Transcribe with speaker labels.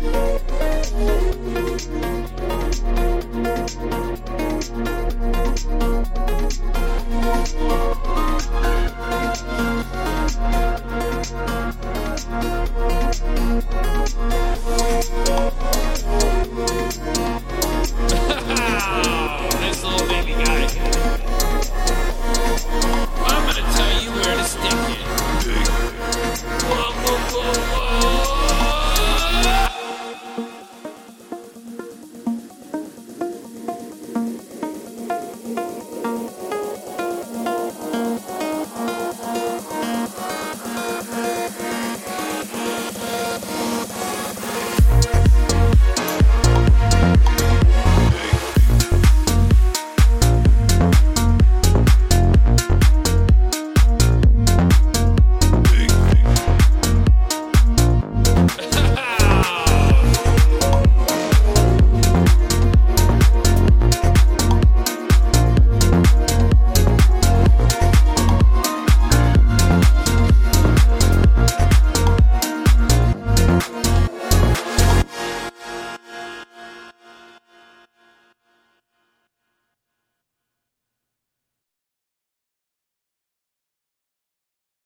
Speaker 1: Bye.